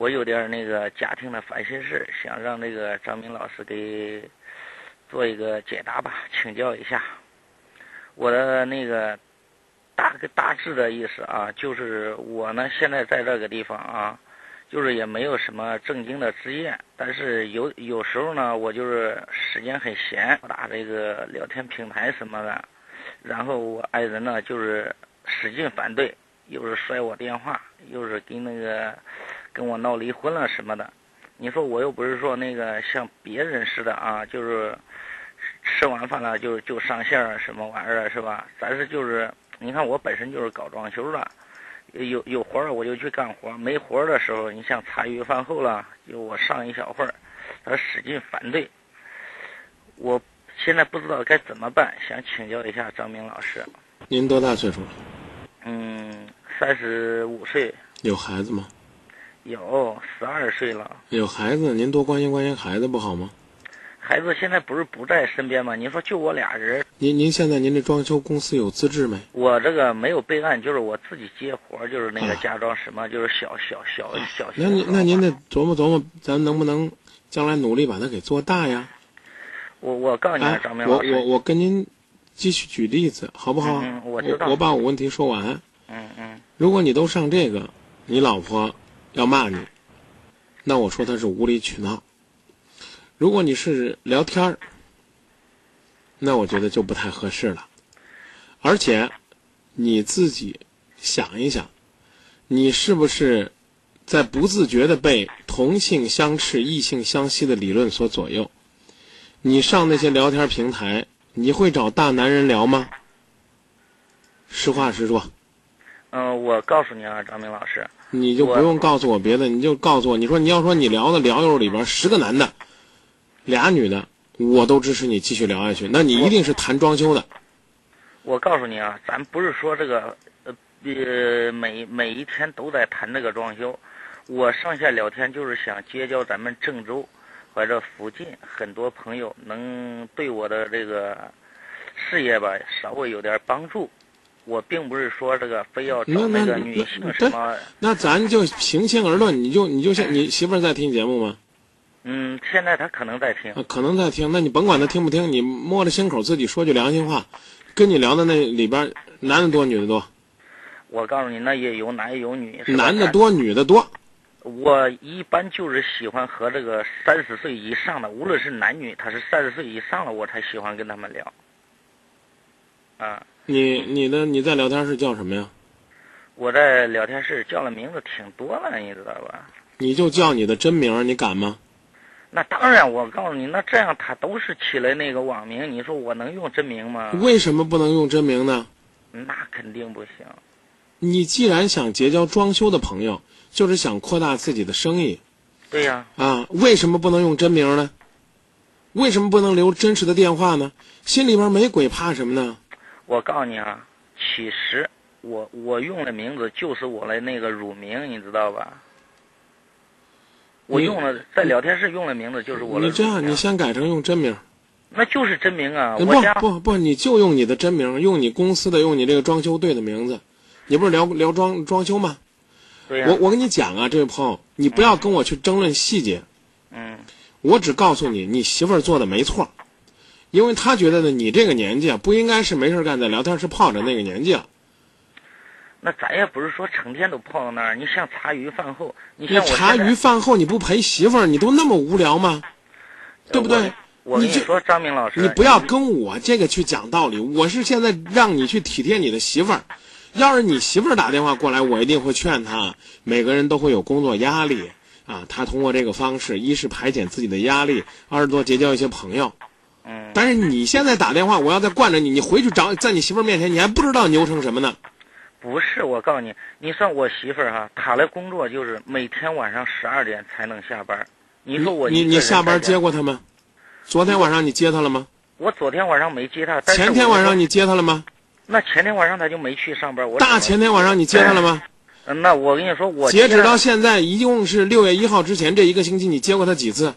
我有点那个家庭的烦心事，想让那个张明老师给做一个解答吧，请教一下。我的那个大个大致的意思啊，就是我呢现在在这个地方啊，就是也没有什么正经的职业，但是有有时候呢，我就是时间很闲，打这个聊天平台什么的，然后我爱人呢就是使劲反对，又是摔我电话，又是跟那个跟我闹离婚了什么的。你说我又不是说那个像别人似的啊，就是。吃完饭了就就上线儿什么玩意儿是吧？咱是就是，你看我本身就是搞装修的，有有活儿我就去干活，没活儿的时候，你像茶余饭后了，就我上一小会儿，他使劲反对，我现在不知道该怎么办，想请教一下张明老师。您多大岁数了？嗯，三十五岁。有孩子吗？有，十二岁了。有孩子，您多关心关心孩子不好吗？孩子现在不是不在身边吗？您说就我俩人。您您现在您这装修公司有资质没？我这个没有备案，就是我自己接活，就是那个家装什么，就是小小小小。那您那您得琢磨琢磨，咱能不能将来努力把它给做大呀？我我告诉你，张明老师，我我我跟您继续举例子，好不好？嗯，我知道。我把我问题说完。嗯嗯。如果你都上这个，你老婆要骂你，那我说他是无理取闹。如果你是聊天儿，那我觉得就不太合适了。而且，你自己想一想，你是不是在不自觉的被同性相斥、异性相吸的理论所左右？你上那些聊天平台，你会找大男人聊吗？实话实说。嗯，我告诉你啊，张明老师，你就不用告诉我别的，你就告诉我，你说你要说你聊的聊友里边十个男的。俩女的，我都支持你继续聊下去。那你一定是谈装修的。我告诉你啊，咱不是说这个呃呃每每一天都在谈这个装修。我上线聊天就是想结交咱们郑州或者附近很多朋友，能对我的这个事业吧稍微有点帮助。我并不是说这个非要找那个女性什么。那咱就平心而论，你就你就像你媳妇儿在听节目吗？嗯，现在她可能在听，可能在听。那你甭管她听不听，你摸着心口自己说句良心话。跟你聊的那里边，男的多，女的多。我告诉你，那也有男也有女。男的多，女的多。我一般就是喜欢和这个三十岁以上的，无论是男女，他是三十岁以上了，我才喜欢跟他们聊。啊。你你的你在聊天室叫什么呀？我在聊天室叫的名字挺多的，你知道吧？你就叫你的真名，你敢吗？那当然，我告诉你，那这样他都是起了那个网名，你说我能用真名吗？为什么不能用真名呢？那肯定不行。你既然想结交装修的朋友，就是想扩大自己的生意。对呀。啊，为什么不能用真名呢？为什么不能留真实的电话呢？心里边没鬼，怕什么呢？我告诉你啊，其实我我用的名字就是我的那个乳名，你知道吧？我用了在聊天室用的名字就是我的。你这样，你先改成用真名。那就是真名啊！不不不，你就用你的真名，用你公司的，用你这个装修队的名字。你不是聊聊装装修吗？对呀。我我跟你讲啊，这位朋友，你不要跟我去争论细节。嗯。我只告诉你，你媳妇儿做的没错，因为他觉得呢，你这个年纪啊，不应该是没事干在聊天室泡着那个年纪了。那咱也不是说成天都泡到那儿。你像茶余饭后，你像茶余饭后你不陪媳妇儿，你都那么无聊吗？对不对？我跟你说，张明老师，你不要跟我这个去讲道理。我是现在让你去体贴你的媳妇儿。要是你媳妇儿打电话过来，我一定会劝她。每个人都会有工作压力啊，她通过这个方式，一是排解自己的压力，二是多结交一些朋友。嗯。但是你现在打电话，我要再惯着你，你回去找在你媳妇儿面前，你还不知道牛成什么呢？不是，我告诉你，你算我媳妇儿哈，她的工作就是每天晚上十二点才能下班。你说我你你下班接过她吗？昨天晚上你接她了吗？我昨天晚上没接她。前天晚上你接她了吗？那前天晚上她就没去上班。我大前天晚上你接她了吗？嗯，那我跟你说，我截止到现在一共是六月一号之前这一个星期，你接过她几次？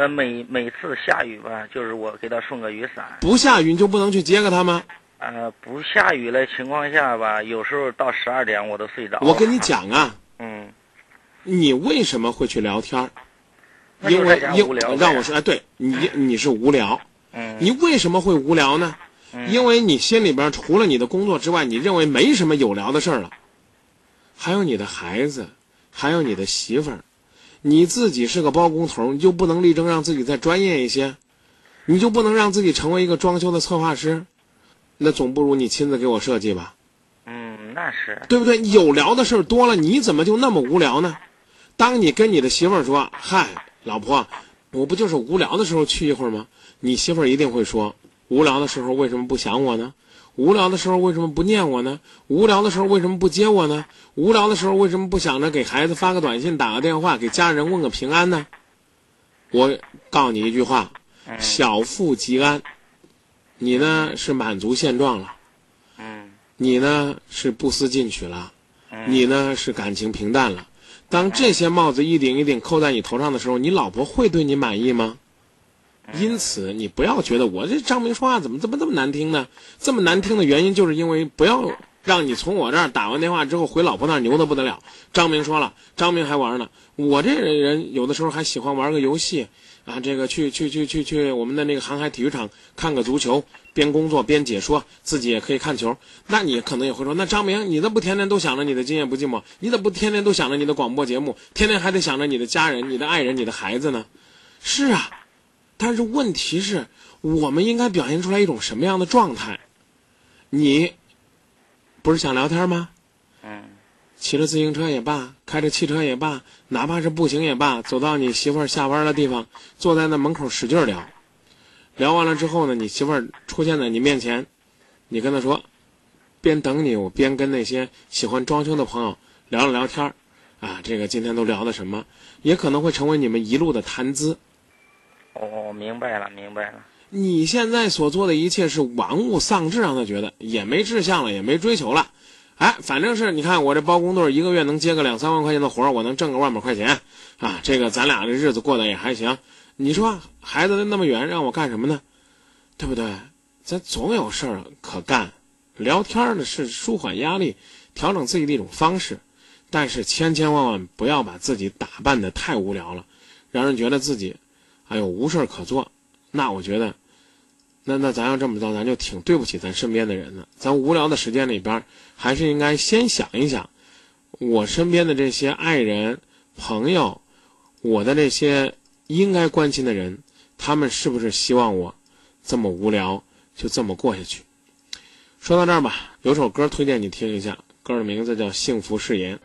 呃，每每次下雨吧，就是我给他送个雨伞。不下雨你就不能去接个他吗？呃，不下雨的情况下吧，有时候到十二点我都睡着。我跟你讲啊，嗯，你为什么会去聊天因为因在家无聊呗让我说，哎，对你你是无聊，嗯，你为什么会无聊呢？嗯因为你心里边除了你的工作之外，你认为没什么有聊的事儿了，还有你的孩子，还有你的媳妇儿，你自己是个包工头，你就不能力争让自己再专业一些？你就不能让自己成为一个装修的策划师？那总不如你亲自给我设计吧，嗯，那是，对不对？有聊的事儿多了，你怎么就那么无聊呢？当你跟你的媳妇儿说：“嗨，老婆，我不就是无聊的时候去一会儿吗？”你媳妇儿一定会说：“无聊的时候为什么不想我呢？无聊的时候为什么不念我呢？无聊的时候为什么不接我呢？无聊的时候为什么不想着给孩子发个短信、打个电话，给家人问个平安呢？”我告诉你一句话：嗯小富即安。你呢是满足现状了，嗯你呢是不思进取了。嗯，你呢是感情平淡了。当这些帽子一顶一顶扣在你头上的时候，你老婆会对你满意吗？因此，你不要觉得我这张明说话怎么怎么这么难听呢？这么难听的原因，就是因为不要让你从我这儿打完电话之后回老婆那儿牛的不得了。张明说了，张明还玩呢。我这人有的时候还喜欢玩个游戏啊，这个去去去去去我们的那个航海体育场看个足球，边工作边解说，自己也可以看球。那你可能也会说，那张明，你怎么不天天都想着你的今夜不寂寞？你怎么不天天都想着你的广播节目？天天还得想着你的家人、你的爱人、你的孩子呢？是啊，但是问题是，我们应该表现出来一种什么样的状态？你不是想聊天吗？嗯骑着自行车也罢，开着汽车也罢，哪怕是步行也罢，走到你媳妇儿下班的地方，坐在那门口使劲聊。聊完了之后呢，你媳妇儿出现在你面前，你跟她说，边等你，我边跟那些喜欢装修的朋友聊了聊天儿啊，这个今天都聊的什么，也可能会成为你们一路的谈资。哦，明白了，明白了，你现在所做的一切是玩物丧志，让他觉得也没志向了，也没追求了。哎，反正是你看我这包工队一个月能接个两三万块钱的活，我能挣个万把块钱啊，这个咱俩这日子过得也还行。你说孩子那么远，让我干什么呢？对不对？咱总有事儿可干。聊天呢是舒缓压力、调整自己的一种方式，但是千千万万不要把自己打扮的太无聊了，让人觉得自己哎呦无事儿可做。那我觉得，那那咱要这么着，咱就挺对不起咱身边的人的。咱无聊的时间里边，还是应该先想一想，我身边的这些爱人、朋友，我的这些应该关心的人，他们是不是希望我这么无聊就这么过下去？说到这儿吧，有首歌推荐你听一下，歌的名字叫《幸福誓言》。